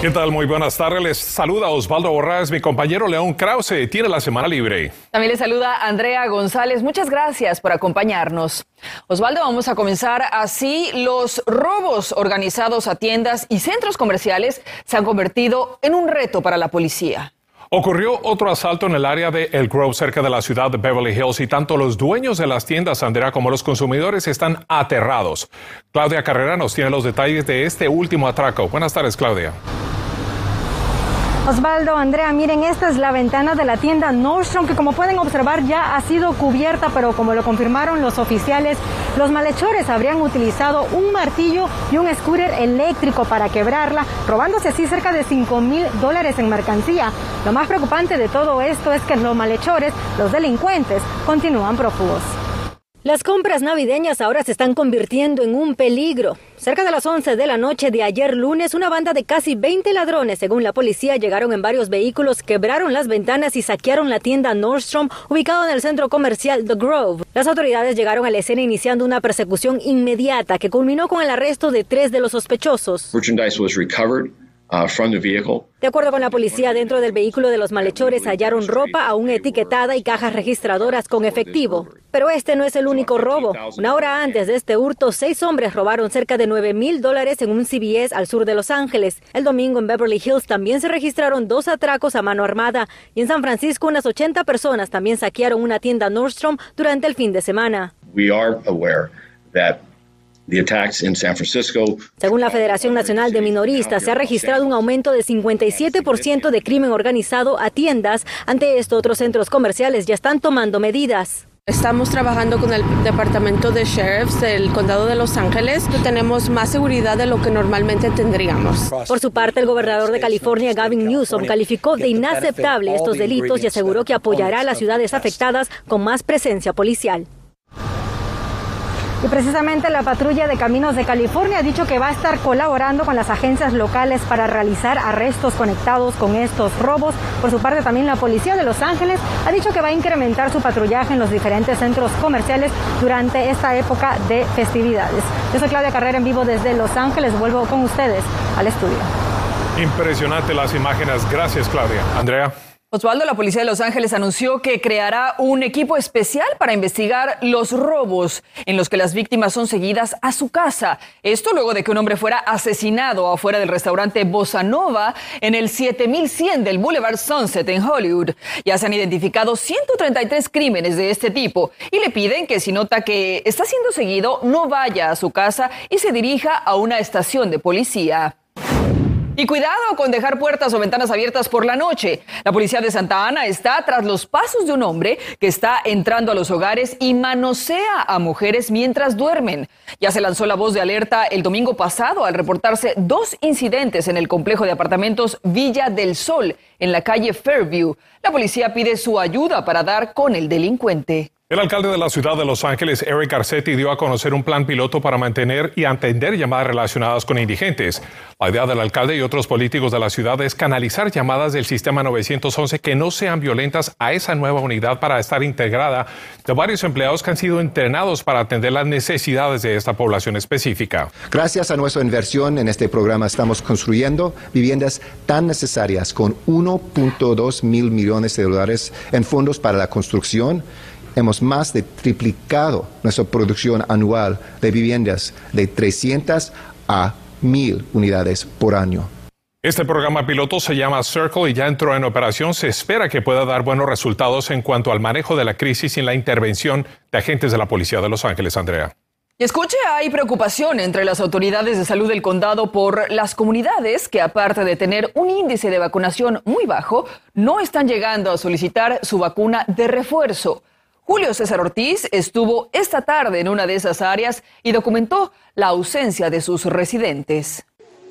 ¿Qué tal? Muy buenas tardes. Les saluda Osvaldo Borrás, mi compañero León Krause. Tiene la semana libre. También le saluda Andrea González. Muchas gracias por acompañarnos. Osvaldo, vamos a comenzar así. Los robos organizados a tiendas y centros comerciales se han convertido en un reto para la policía. Ocurrió otro asalto en el área de El Grove, cerca de la ciudad de Beverly Hills, y tanto los dueños de las tiendas, Andrea, como los consumidores están aterrados. Claudia Carrera nos tiene los detalles de este último atraco. Buenas tardes, Claudia. Osvaldo, Andrea, miren, esta es la ventana de la tienda Nordstrom, que como pueden observar ya ha sido cubierta, pero como lo confirmaron los oficiales, los malhechores habrían utilizado un martillo y un scooter eléctrico para quebrarla, robándose así cerca de 5 mil dólares en mercancía. Lo más preocupante de todo esto es que los malhechores, los delincuentes, continúan prófugos. Las compras navideñas ahora se están convirtiendo en un peligro. Cerca de las 11 de la noche de ayer lunes, una banda de casi 20 ladrones, según la policía, llegaron en varios vehículos, quebraron las ventanas y saquearon la tienda Nordstrom, ubicado en el centro comercial The Grove. Las autoridades llegaron a la escena iniciando una persecución inmediata que culminó con el arresto de tres de los sospechosos. Uh, de acuerdo con la policía, dentro del vehículo de los malhechores hallaron ropa aún etiquetada y cajas registradoras con efectivo. Pero este no es el único robo. Una hora antes de este hurto, seis hombres robaron cerca de 9 mil dólares en un CBS al sur de Los Ángeles. El domingo en Beverly Hills también se registraron dos atracos a mano armada. Y en San Francisco unas 80 personas también saquearon una tienda Nordstrom durante el fin de semana. We are aware that según la Federación Nacional de Minoristas, se ha registrado un aumento de 57% de crimen organizado a tiendas. Ante esto, otros centros comerciales ya están tomando medidas. Estamos trabajando con el Departamento de Sheriffs del Condado de Los Ángeles. Tenemos más seguridad de lo que normalmente tendríamos. Por su parte, el gobernador de California, Gavin Newsom, calificó de inaceptable estos delitos y aseguró que apoyará a las ciudades afectadas con más presencia policial. Y precisamente la patrulla de caminos de California ha dicho que va a estar colaborando con las agencias locales para realizar arrestos conectados con estos robos. Por su parte, también la policía de Los Ángeles ha dicho que va a incrementar su patrullaje en los diferentes centros comerciales durante esta época de festividades. Yo soy Claudia Carrera en vivo desde Los Ángeles. Vuelvo con ustedes al estudio. Impresionante las imágenes. Gracias, Claudia. Andrea. Osvaldo, la policía de Los Ángeles anunció que creará un equipo especial para investigar los robos en los que las víctimas son seguidas a su casa. Esto luego de que un hombre fuera asesinado afuera del restaurante Bossa Nova en el 7100 del Boulevard Sunset en Hollywood. Ya se han identificado 133 crímenes de este tipo y le piden que si nota que está siendo seguido no vaya a su casa y se dirija a una estación de policía. Y cuidado con dejar puertas o ventanas abiertas por la noche. La policía de Santa Ana está tras los pasos de un hombre que está entrando a los hogares y manosea a mujeres mientras duermen. Ya se lanzó la voz de alerta el domingo pasado al reportarse dos incidentes en el complejo de apartamentos Villa del Sol, en la calle Fairview. La policía pide su ayuda para dar con el delincuente. El alcalde de la ciudad de Los Ángeles, Eric Garcetti, dio a conocer un plan piloto para mantener y atender llamadas relacionadas con indigentes. La idea del alcalde y otros políticos de la ciudad es canalizar llamadas del sistema 911 que no sean violentas a esa nueva unidad para estar integrada de varios empleados que han sido entrenados para atender las necesidades de esta población específica. Gracias a nuestra inversión en este programa estamos construyendo viviendas tan necesarias con 1.2 mil millones de dólares en fondos para la construcción hemos más de triplicado nuestra producción anual de viviendas de 300 a 1000 unidades por año. Este programa piloto se llama Circle y ya entró en operación. Se espera que pueda dar buenos resultados en cuanto al manejo de la crisis y la intervención de agentes de la Policía de Los Ángeles, Andrea. Escuche, hay preocupación entre las autoridades de salud del condado por las comunidades que, aparte de tener un índice de vacunación muy bajo, no están llegando a solicitar su vacuna de refuerzo. Julio César Ortiz estuvo esta tarde en una de esas áreas y documentó la ausencia de sus residentes.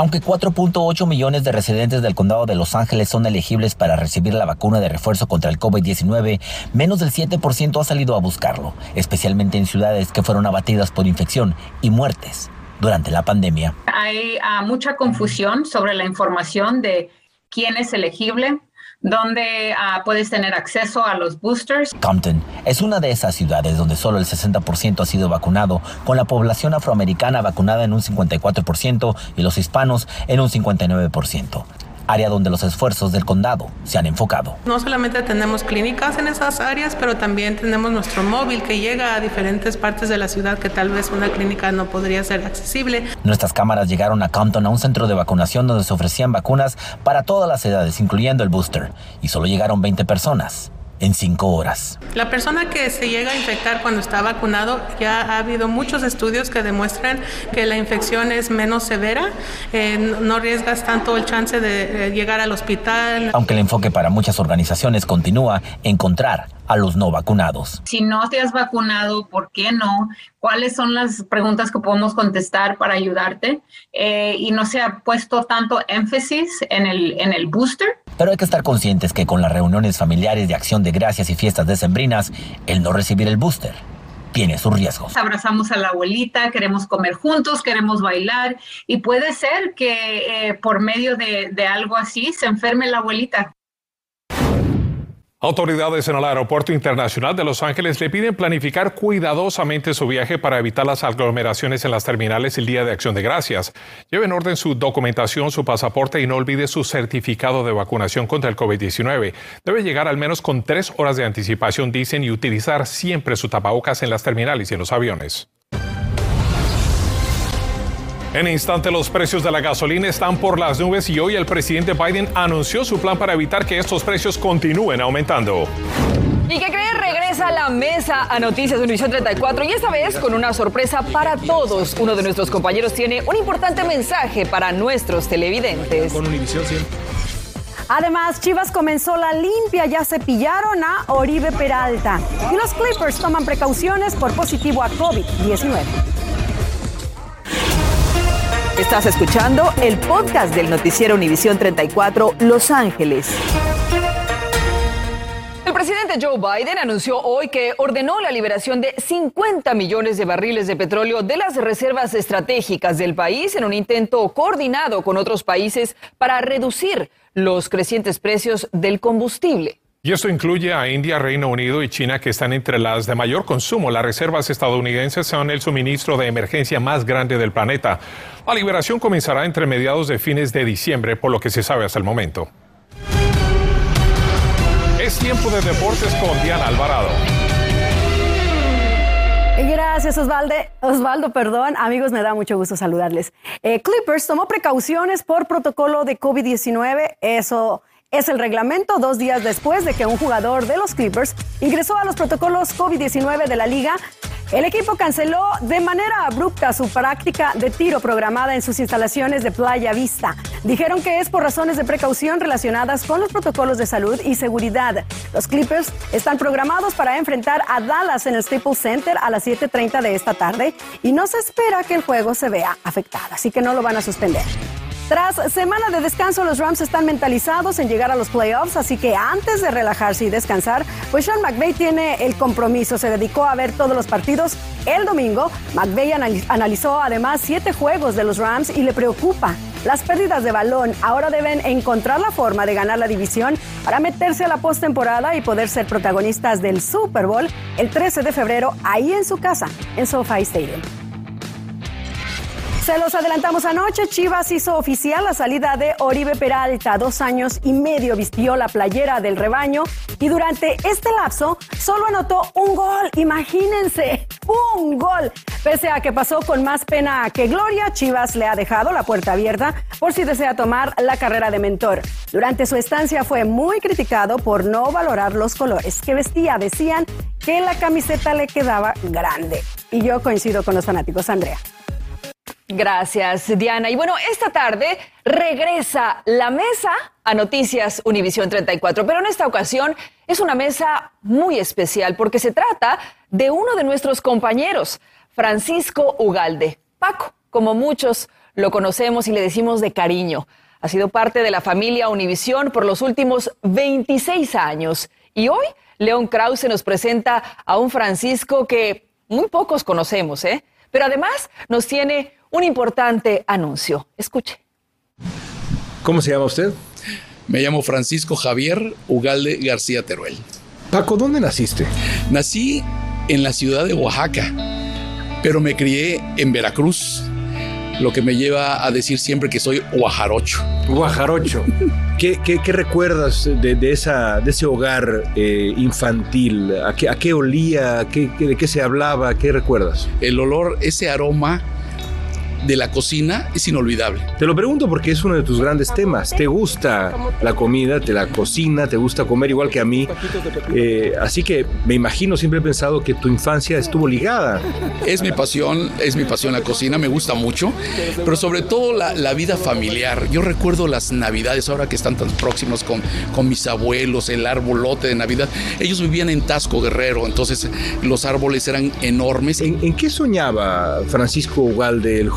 Aunque 4.8 millones de residentes del condado de Los Ángeles son elegibles para recibir la vacuna de refuerzo contra el COVID-19, menos del 7% ha salido a buscarlo, especialmente en ciudades que fueron abatidas por infección y muertes durante la pandemia. Hay ah, mucha confusión sobre la información de quién es elegible, dónde uh, puedes tener acceso a los boosters. Compton es una de esas ciudades donde solo el 60% ha sido vacunado, con la población afroamericana vacunada en un 54% y los hispanos en un 59% área donde los esfuerzos del condado se han enfocado. No solamente tenemos clínicas en esas áreas, pero también tenemos nuestro móvil que llega a diferentes partes de la ciudad que tal vez una clínica no podría ser accesible. Nuestras cámaras llegaron a Compton a un centro de vacunación donde se ofrecían vacunas para todas las edades, incluyendo el booster, y solo llegaron 20 personas en cinco horas. La persona que se llega a infectar cuando está vacunado, ya ha habido muchos estudios que demuestran que la infección es menos severa, eh, no arriesgas tanto el chance de eh, llegar al hospital. Aunque el enfoque para muchas organizaciones continúa encontrar a los no vacunados. Si no te has vacunado, ¿por qué no? ¿Cuáles son las preguntas que podemos contestar para ayudarte? Eh, y no se ha puesto tanto énfasis en el, en el booster. Pero hay que estar conscientes que con las reuniones familiares de acción de gracias y fiestas decembrinas, el no recibir el booster tiene sus riesgos. Abrazamos a la abuelita, queremos comer juntos, queremos bailar y puede ser que eh, por medio de, de algo así se enferme la abuelita. Autoridades en el Aeropuerto Internacional de Los Ángeles le piden planificar cuidadosamente su viaje para evitar las aglomeraciones en las terminales el día de Acción de Gracias. Lleve en orden su documentación, su pasaporte y no olvide su certificado de vacunación contra el COVID-19. Debe llegar al menos con tres horas de anticipación, dicen, y utilizar siempre su tapabocas en las terminales y en los aviones. En instante los precios de la gasolina están por las nubes y hoy el presidente Biden anunció su plan para evitar que estos precios continúen aumentando. ¿Y qué cree? Regresa a la mesa a Noticias Univisión 34 y esta vez con una sorpresa para todos. Uno de nuestros compañeros tiene un importante mensaje para nuestros televidentes. Con Univisión siempre. Además, Chivas comenzó la limpia, ya cepillaron a Oribe Peralta. Y los Clippers toman precauciones por positivo a COVID-19. Estás escuchando el podcast del noticiero Univisión 34 Los Ángeles. El presidente Joe Biden anunció hoy que ordenó la liberación de 50 millones de barriles de petróleo de las reservas estratégicas del país en un intento coordinado con otros países para reducir los crecientes precios del combustible. Y esto incluye a India, Reino Unido y China, que están entre las de mayor consumo. Las reservas estadounidenses son el suministro de emergencia más grande del planeta. La liberación comenzará entre mediados de fines de diciembre, por lo que se sabe hasta el momento. Es tiempo de deportes con Diana Alvarado. Gracias, Osvaldo. Osvaldo, perdón. Amigos, me da mucho gusto saludarles. Eh, Clippers tomó precauciones por protocolo de COVID-19. Eso es el reglamento dos días después de que un jugador de los Clippers ingresó a los protocolos COVID-19 de la liga. El equipo canceló de manera abrupta su práctica de tiro programada en sus instalaciones de Playa Vista. Dijeron que es por razones de precaución relacionadas con los protocolos de salud y seguridad. Los Clippers están programados para enfrentar a Dallas en el Staples Center a las 7.30 de esta tarde y no se espera que el juego se vea afectado, así que no lo van a suspender. Tras semana de descanso, los Rams están mentalizados en llegar a los playoffs, así que antes de relajarse y descansar, pues Sean McVay tiene el compromiso. Se dedicó a ver todos los partidos el domingo. McVay analizó además siete juegos de los Rams y le preocupa las pérdidas de balón. Ahora deben encontrar la forma de ganar la división para meterse a la postemporada y poder ser protagonistas del Super Bowl el 13 de febrero ahí en su casa, en SoFi Stadium. Se los adelantamos anoche. Chivas hizo oficial la salida de Oribe Peralta. Dos años y medio vistió la playera del rebaño y durante este lapso solo anotó un gol. Imagínense, un gol. Pese a que pasó con más pena que gloria, Chivas le ha dejado la puerta abierta por si desea tomar la carrera de mentor. Durante su estancia fue muy criticado por no valorar los colores que vestía. Decían que la camiseta le quedaba grande. Y yo coincido con los fanáticos, Andrea. Gracias, Diana. Y bueno, esta tarde regresa la mesa a Noticias Univisión 34, pero en esta ocasión es una mesa muy especial porque se trata de uno de nuestros compañeros, Francisco Ugalde. Paco, como muchos lo conocemos y le decimos de cariño. Ha sido parte de la familia Univisión por los últimos 26 años. Y hoy León Krause nos presenta a un Francisco que muy pocos conocemos, ¿eh? Pero además nos tiene un importante anuncio. Escuche. ¿Cómo se llama usted? Me llamo Francisco Javier Ugalde García Teruel. Paco, ¿dónde naciste? Nací en la ciudad de Oaxaca, pero me crié en Veracruz, lo que me lleva a decir siempre que soy Oajarocho. Guajarocho. ¿Qué, qué- qué recuerdas de, de esa, de ese hogar eh, infantil? ¿A qué, a qué olía? ¿Qué- qué- ¿De qué se hablaba? ¿Qué recuerdas? El olor, ese aroma de la cocina es inolvidable. Te lo pregunto porque es uno de tus grandes temas. ¿Te gusta la comida? ¿Te la cocina? ¿Te gusta comer igual que a mí? Eh, así que me imagino, siempre he pensado que tu infancia estuvo ligada. Es mi pasión, es mi pasión la cocina, me gusta mucho, pero sobre todo la, la vida familiar. Yo recuerdo las navidades, ahora que están tan próximos con, con mis abuelos, el arbolote de Navidad. Ellos vivían en Tasco Guerrero, entonces los árboles eran enormes. ¿En, en qué soñaba Francisco Ugalde, el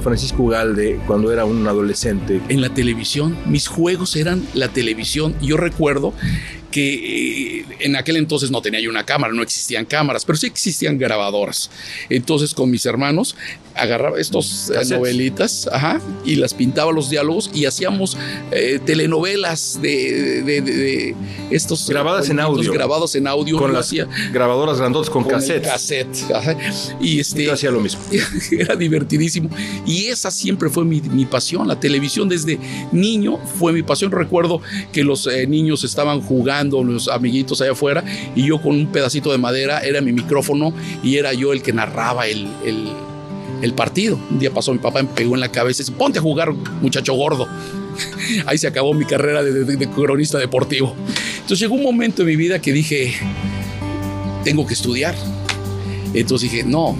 Francisco Ugalde, cuando era un adolescente? En la televisión, mis juegos eran la televisión. Yo recuerdo que eh, en aquel entonces no tenía yo una cámara, no existían cámaras, pero sí existían grabadoras. Entonces con mis hermanos agarraba estos eh, novelitas ajá, y las pintaba los diálogos y hacíamos eh, telenovelas de, de- de- de estos Grabadas en audio. grabados en audio. Con las hacía grabadoras grandotas con, con el cassettes. cassette. ajá. Y este Yo hacía lo mismo. era divertidísimo. Y esa siempre fue mi, mi pasión. La televisión desde niño fue mi pasión. Recuerdo que los eh, niños estaban jugando, los amiguitos allá afuera, y yo con un pedacito de madera era mi micrófono y era yo el que narraba el, el- el partido. Un día pasó mi papá, me pegó en la cabeza y dice, ponte a jugar, muchacho gordo. Ahí se acabó mi carrera de, de- de cronista deportivo. Entonces llegó un momento en mi vida que dije, tengo que estudiar. Entonces dije, no,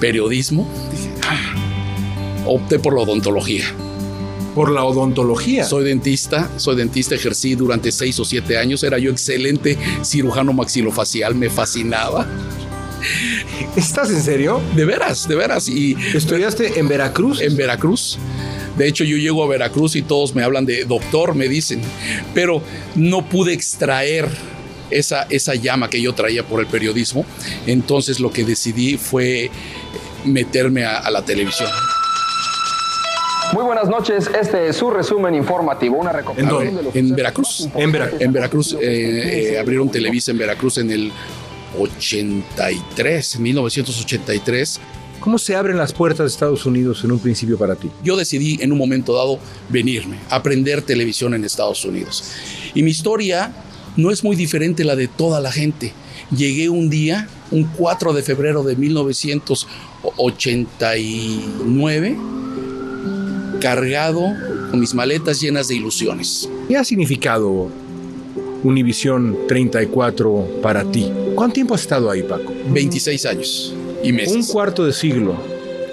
periodismo. Dije, "Ah". opté por la odontología. Por la odontología. Soy dentista, soy dentista, ejercí durante seis o siete años, era yo excelente cirujano maxilofacial, me fascinaba. ¿Estás en serio? De veras, de veras. Y ¿Estudiaste en Veracruz? en Veracruz. De hecho, yo llego a Veracruz y todos me hablan de doctor, me dicen, pero no pude extraer esa, esa llama que yo traía por el periodismo. Entonces lo que decidí fue meterme a, a la televisión. Muy buenas noches, este es su resumen informativo, una ¿En recopilación dónde? de los En Veracruz. En Veracruz. En Veracruz eh, eh, abrieron Televisa en Veracruz en el 83, 1983. ¿Cómo se abren las puertas de Estados Unidos en un principio para ti? Yo decidí en un momento dado venirme, aprender televisión en Estados Unidos. Y mi historia no es muy diferente a la de toda la gente. Llegué un día, un 4 de febrero de 1989, cargado con mis maletas llenas de ilusiones. ¿Qué ha significado Univisión 34 para ti? ¿Cuánto tiempo has estado ahí, Paco? 26 años y meses. Un cuarto de siglo.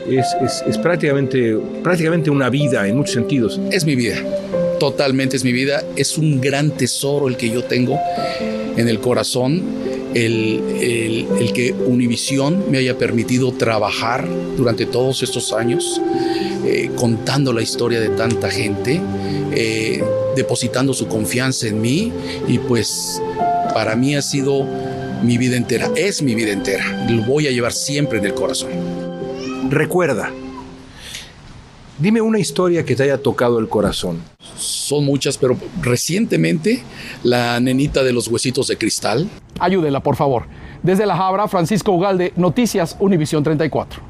Es, es- es prácticamente, prácticamente una vida en muchos sentidos. Es mi vida, totalmente es mi vida. Es un gran tesoro el que yo tengo en el corazón, el, el- el que Univisión me haya permitido trabajar durante todos estos años, eh, contando la historia de tanta gente, eh, depositando su confianza en mí y pues para mí ha sido mi vida entera, es mi vida entera, lo voy a llevar siempre en el corazón. Recuerda, dime una historia que te haya tocado el corazón. Son muchas, pero recientemente la nenita de los huesitos de cristal, Ayúdenla, por favor. Desde La Habra, Francisco Ugalde, Noticias Univisión 34.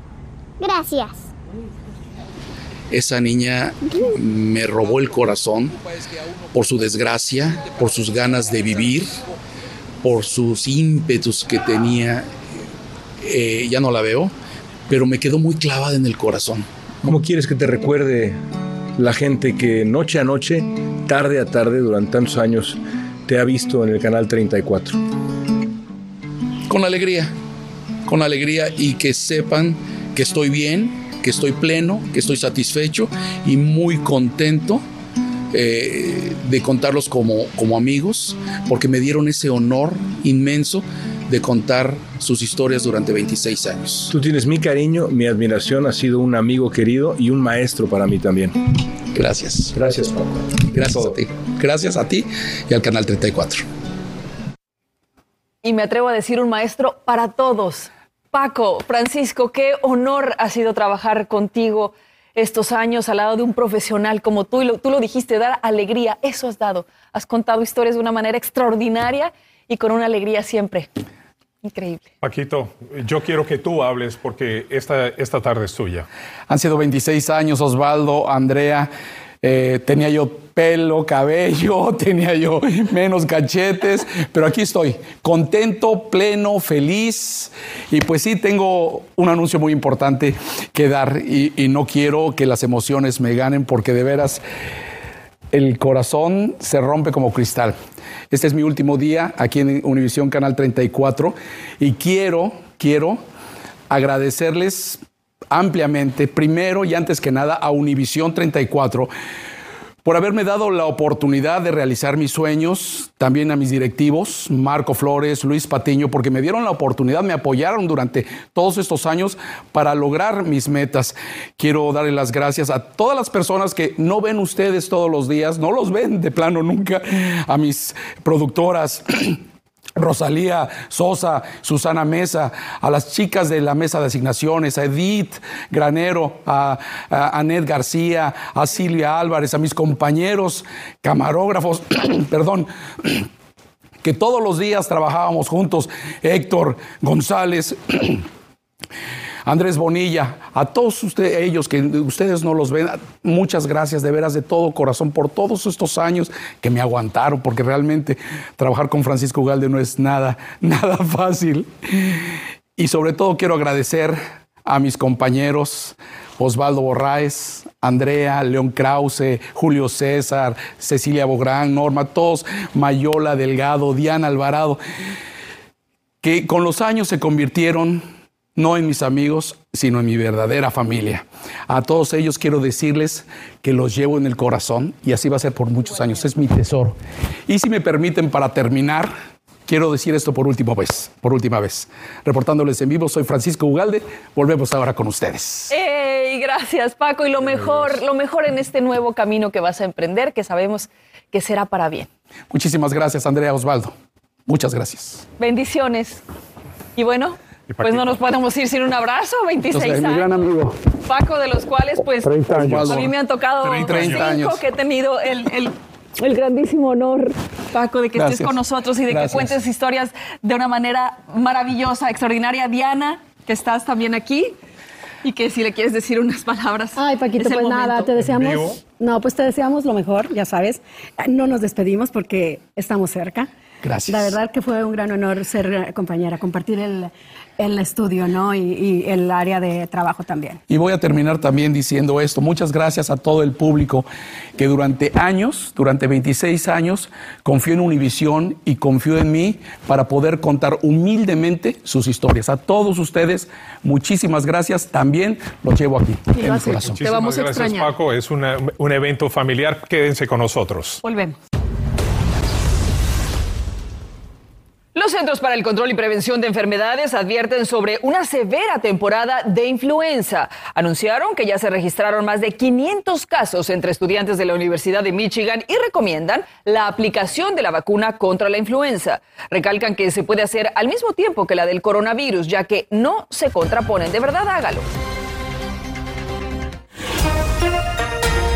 Gracias. Esa niña me robó el corazón por su desgracia, por sus ganas de vivir, por sus ímpetus que tenía. Eh, ya no la veo, pero me quedó muy clavada en el corazón. ¿Cómo quieres que te recuerde la gente que noche a noche, tarde a tarde, durante tantos años, te ha visto en el canal 34? Con alegría, con alegría y que sepan que estoy bien, que estoy pleno, que estoy satisfecho y muy contento eh, de contarlos como, como amigos, porque me dieron ese honor inmenso de contar sus historias durante 26 años. Tú tienes mi cariño, mi admiración, has sido un amigo querido y un maestro para mí también. Gracias. Gracias, Paco. Gracias a ti. Gracias a ti y al Canal 34. Y me atrevo a decir un maestro para todos. Paco, Francisco, qué honor ha sido trabajar contigo. estos años al lado de un profesional como tú, y lo, tú lo dijiste, dar alegría, eso has dado. Has contado historias de una manera extraordinaria y con una alegría siempre. Increíble. Paquito, yo quiero que tú hables porque esta, esta tarde es tuya. Han sido 26 años, Osvaldo, Andrea. Eh, tenía yo pelo, cabello, tenía yo menos cachetes, pero aquí estoy, contento, pleno, feliz. Y pues sí, tengo un anuncio muy importante que dar y, y no quiero que las emociones me ganen porque de veras el corazón se rompe como cristal. Este es mi último día aquí en Univisión Canal 34 y quiero, quiero agradecerles ampliamente, primero y antes que nada, a Univisión 34 por haberme dado la oportunidad de realizar mis sueños, también a mis directivos, Marco Flores, Luis Patiño, porque me dieron la oportunidad, me apoyaron durante todos estos años para lograr mis metas. Quiero darle las gracias a todas las personas que no ven ustedes todos los días, no los ven de plano nunca, a mis productoras. Rosalía Sosa, Susana Mesa, a las chicas de la mesa de asignaciones, a Edith Granero, a, Anet García, a Silvia Álvarez, a mis compañeros camarógrafos, perdón, que todos los días trabajábamos juntos, Héctor González. Andrés Bonilla, a todos ustedes, ellos que ustedes no los ven, muchas gracias de veras de todo corazón por todos estos años que me aguantaron, porque realmente trabajar con Francisco Ugalde no es nada, nada fácil. Y sobre todo quiero agradecer a mis compañeros Osvaldo Borraes, Andrea, León Krause, Julio César, Cecilia Bográn, Norma, todos, Mayola Delgado, Diana Alvarado, que con los años se convirtieron no en mis amigos, sino en mi verdadera familia. A todos ellos quiero decirles que los llevo en el corazón y así va a ser por muchos años. Es mi tesoro. Y si me permiten, para terminar, quiero decir esto por última vez, por última vez. Reportándoles en vivo, soy Francisco Ugalde. Volvemos ahora con ustedes. ¡Ey! Gracias, Paco. Y lo mejor, lo mejor en este nuevo camino que vas a emprender, que sabemos que será para bien. Muchísimas gracias, Andrea Osvaldo. Muchas gracias. Bendiciones. Y bueno, pues no nos podemos ir sin un abrazo, 26 Entonces, años. mi gran amigo. Paco, de los cuales pues 30 años. a mí me han tocado 30 cinco años. que he tenido el, el- el grandísimo honor, Paco, de que estés con nosotros y de Gracias. que cuentes historias de una manera maravillosa, extraordinaria. Diana, que estás también aquí y que si le quieres decir unas palabras. Ay, Paquito, pues nada, te deseamos. No, pues te deseamos lo mejor, ya sabes. No nos despedimos porque estamos cerca. Gracias. La verdad que fue un gran honor ser eh, compañera, compartir el, el estudio, ¿no? Y, y el área de trabajo también. Y voy a terminar también diciendo esto. Muchas gracias a todo el público que durante años, durante 26 años, confió en Univisión y confió en mí para poder contar humildemente sus historias. A todos ustedes, muchísimas gracias. También los llevo aquí, Y en corazón. Te vamos a Muchísimas gracias, extrañar. Paco. Es una- un evento familiar. Quédense con nosotros. Volvemos. Los Centros para el Control y Prevención de Enfermedades advierten sobre una severa temporada de influenza. Anunciaron que ya se registraron más de 500 casos entre estudiantes de la Universidad de Michigan y recomiendan la aplicación de la vacuna contra la influenza. Recalcan que se puede hacer al mismo tiempo que la del coronavirus, ya que no se contraponen. De verdad, hágalo.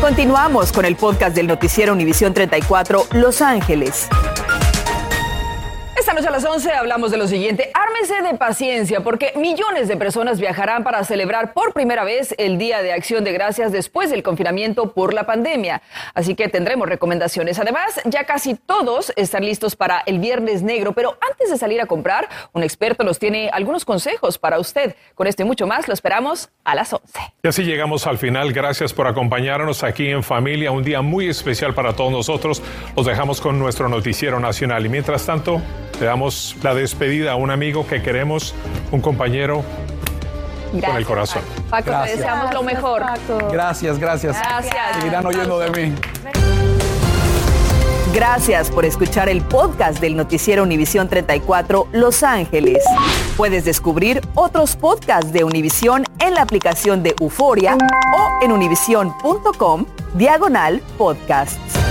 Continuamos con el podcast del noticiero Univisión 34 Los Ángeles. Esta noche a las 11 hablamos de lo siguiente. Ármese de paciencia porque millones de personas viajarán para celebrar por primera vez el Día de Acción de Gracias después del confinamiento por la pandemia. Así que tendremos recomendaciones. Además, ya casi todos están listos para el Viernes Negro, pero antes de salir a comprar, un experto nos tiene algunos consejos para usted. Con esto y mucho más, lo esperamos a las 11. Y así llegamos al final. Gracias por acompañarnos aquí en familia. Un día muy especial para todos nosotros. Los dejamos con nuestro noticiero nacional. Y mientras tanto, le damos la despedida a un amigo que queremos, un compañero con el corazón. Paco, te Gracias. deseamos lo mejor. Gracias, gracias. Gracias. Seguirán oyendo de mí. Gracias por escuchar el podcast del noticiero Univisión 34 Los Ángeles. Puedes descubrir otros podcasts de Univisión en la aplicación de Euforia o en univision.com diagonal podcasts.